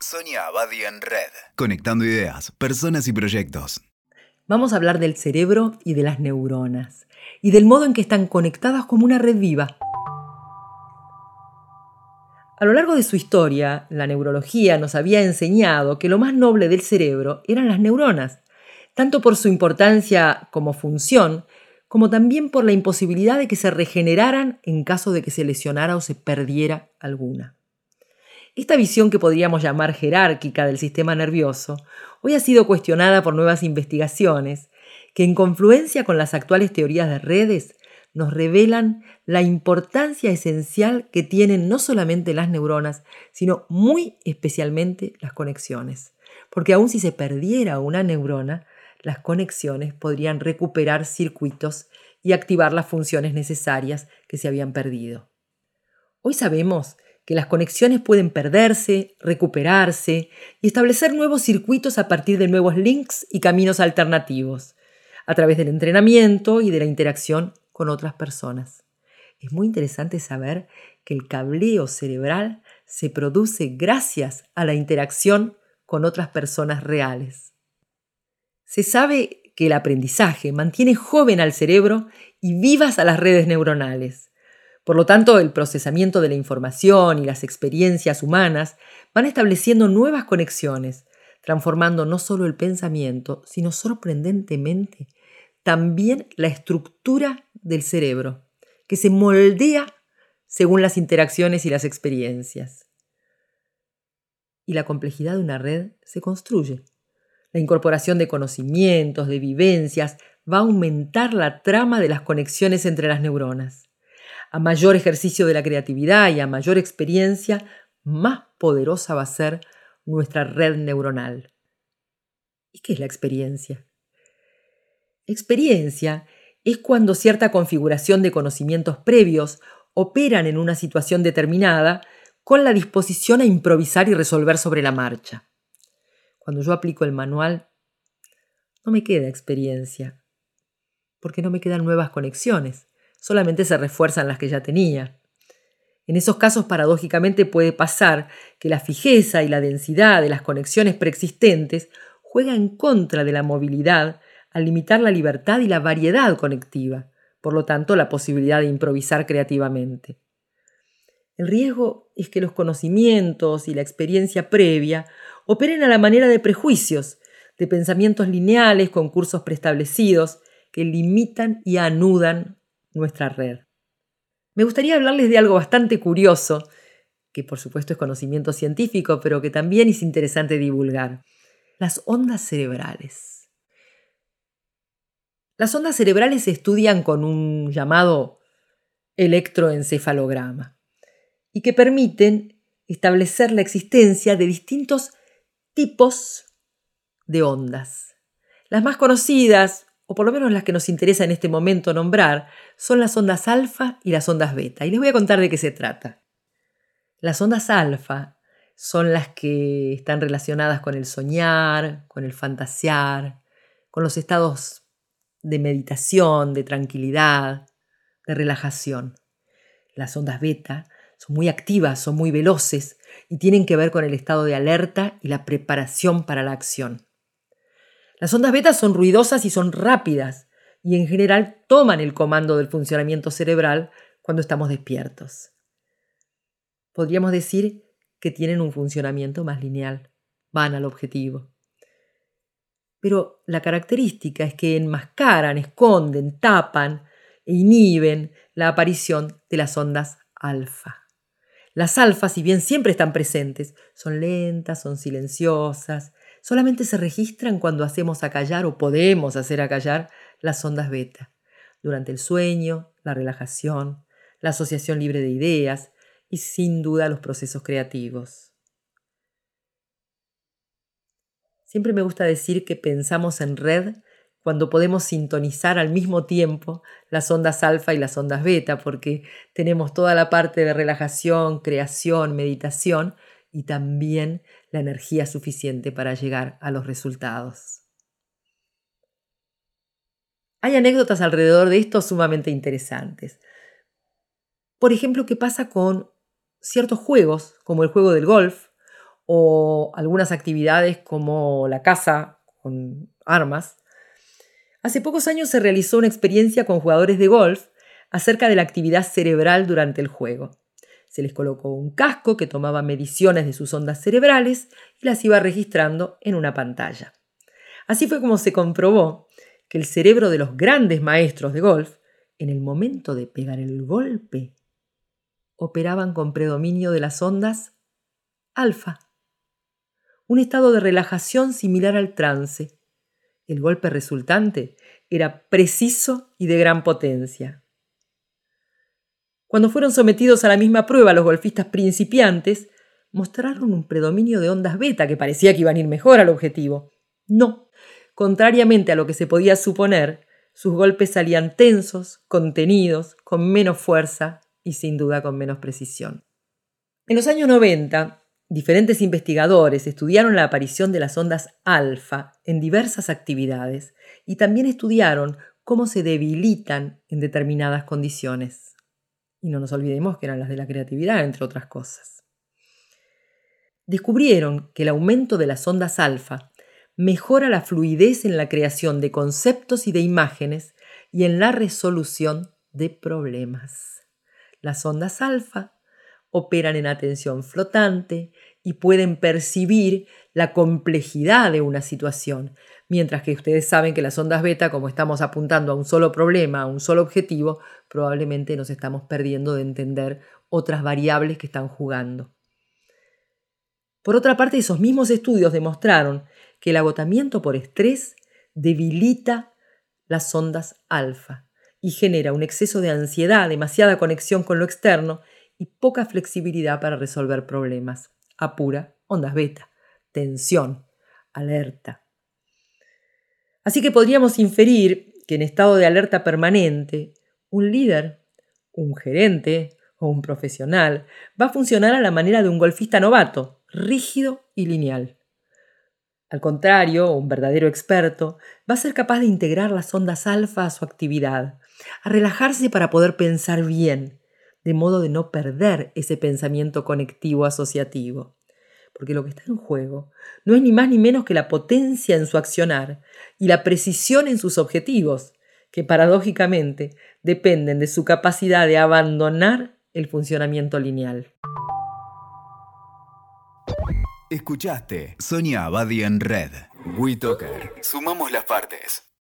Sonia Abadi en Red. Conectando ideas, personas y proyectos. Vamos a hablar del cerebro y de las neuronas, y del modo en que están conectadas como una red viva. A lo largo de su historia, la neurología nos había enseñado que lo más noble del cerebro eran las neuronas, tanto por su importancia como función, como también por la imposibilidad de que se regeneraran en caso de que se lesionara o se perdiera alguna. Esta visión que podríamos llamar jerárquica del sistema nervioso hoy ha sido cuestionada por nuevas investigaciones que en confluencia con las actuales teorías de redes nos revelan la importancia esencial que tienen no solamente las neuronas, sino muy especialmente las conexiones. Porque aun si se perdiera una neurona, las conexiones podrían recuperar circuitos y activar las funciones necesarias que se habían perdido. Hoy sabemos que las conexiones pueden perderse, recuperarse y establecer nuevos circuitos a partir de nuevos links y caminos alternativos, a través del entrenamiento y de la interacción con otras personas. Es muy interesante saber que el cableo cerebral se produce gracias a la interacción con otras personas reales. Se sabe que el aprendizaje mantiene joven al cerebro y vivas a las redes neuronales. Por lo tanto, el procesamiento de la información y las experiencias humanas van estableciendo nuevas conexiones, transformando no solo el pensamiento, sino sorprendentemente también la estructura del cerebro, que se moldea según las interacciones y las experiencias. Y la complejidad de una red se construye. La incorporación de conocimientos, de vivencias, va a aumentar la trama de las conexiones entre las neuronas a mayor ejercicio de la creatividad y a mayor experiencia, más poderosa va a ser nuestra red neuronal. ¿Y qué es la experiencia? Experiencia es cuando cierta configuración de conocimientos previos operan en una situación determinada con la disposición a improvisar y resolver sobre la marcha. Cuando yo aplico el manual, no me queda experiencia, porque no me quedan nuevas conexiones solamente se refuerzan las que ya tenía. En esos casos, paradójicamente, puede pasar que la fijeza y la densidad de las conexiones preexistentes juega en contra de la movilidad al limitar la libertad y la variedad conectiva, por lo tanto, la posibilidad de improvisar creativamente. El riesgo es que los conocimientos y la experiencia previa operen a la manera de prejuicios, de pensamientos lineales con cursos preestablecidos que limitan y anudan nuestra red. Me gustaría hablarles de algo bastante curioso, que por supuesto es conocimiento científico, pero que también es interesante divulgar. Las ondas cerebrales. Las ondas cerebrales se estudian con un llamado electroencefalograma y que permiten establecer la existencia de distintos tipos de ondas. Las más conocidas, o por lo menos las que nos interesa en este momento nombrar, son las ondas alfa y las ondas beta. Y les voy a contar de qué se trata. Las ondas alfa son las que están relacionadas con el soñar, con el fantasear, con los estados de meditación, de tranquilidad, de relajación. Las ondas beta son muy activas, son muy veloces y tienen que ver con el estado de alerta y la preparación para la acción. Las ondas beta son ruidosas y son rápidas y en general toman el comando del funcionamiento cerebral cuando estamos despiertos. Podríamos decir que tienen un funcionamiento más lineal, van al objetivo. Pero la característica es que enmascaran, esconden, tapan e inhiben la aparición de las ondas alfa. Las alfas, si bien siempre están presentes, son lentas, son silenciosas, solamente se registran cuando hacemos acallar o podemos hacer acallar las ondas beta, durante el sueño, la relajación, la asociación libre de ideas y sin duda los procesos creativos. Siempre me gusta decir que pensamos en red cuando podemos sintonizar al mismo tiempo las ondas alfa y las ondas beta, porque tenemos toda la parte de relajación, creación, meditación y también la energía suficiente para llegar a los resultados. Hay anécdotas alrededor de esto sumamente interesantes. Por ejemplo, ¿qué pasa con ciertos juegos, como el juego del golf o algunas actividades como la caza con armas, hace pocos años se realizó una experiencia con jugadores de golf acerca de la actividad cerebral durante el juego. Se les colocó un casco que tomaba mediciones de sus ondas cerebrales y las iba registrando en una pantalla. Así fue como se comprobó que el cerebro de los grandes maestros de golf, en el momento de pegar el golpe, operaban con predominio de las ondas alfa, un estado de relajación similar al trance. El golpe resultante era preciso y de gran potencia. Cuando fueron sometidos a la misma prueba los golfistas principiantes, mostraron un predominio de ondas beta que parecía que iban a ir mejor al objetivo. No, contrariamente a lo que se podía suponer, sus golpes salían tensos, contenidos, con menos fuerza y sin duda con menos precisión. En los años 90, diferentes investigadores estudiaron la aparición de las ondas alfa en diversas actividades y también estudiaron cómo se debilitan en determinadas condiciones. Y no nos olvidemos que eran las de la creatividad, entre otras cosas. Descubrieron que el aumento de las ondas alfa mejora la fluidez en la creación de conceptos y de imágenes y en la resolución de problemas. Las ondas alfa operan en atención flotante y pueden percibir la complejidad de una situación, mientras que ustedes saben que las ondas beta, como estamos apuntando a un solo problema, a un solo objetivo, probablemente nos estamos perdiendo de entender otras variables que están jugando. Por otra parte, esos mismos estudios demostraron que el agotamiento por estrés debilita las ondas alfa y genera un exceso de ansiedad, demasiada conexión con lo externo y poca flexibilidad para resolver problemas. Apura ondas beta, tensión, alerta. Así que podríamos inferir que en estado de alerta permanente, un líder, un gerente o un profesional va a funcionar a la manera de un golfista novato, rígido y lineal. Al contrario, un verdadero experto va a ser capaz de integrar las ondas alfa a su actividad, a relajarse para poder pensar bien, de modo de no perder ese pensamiento conectivo asociativo. Porque lo que está en juego no es ni más ni menos que la potencia en su accionar y la precisión en sus objetivos, que paradójicamente dependen de su capacidad de abandonar el funcionamiento lineal. Escuchaste Sonia Abadi en Red. WeToker. Sumamos las partes.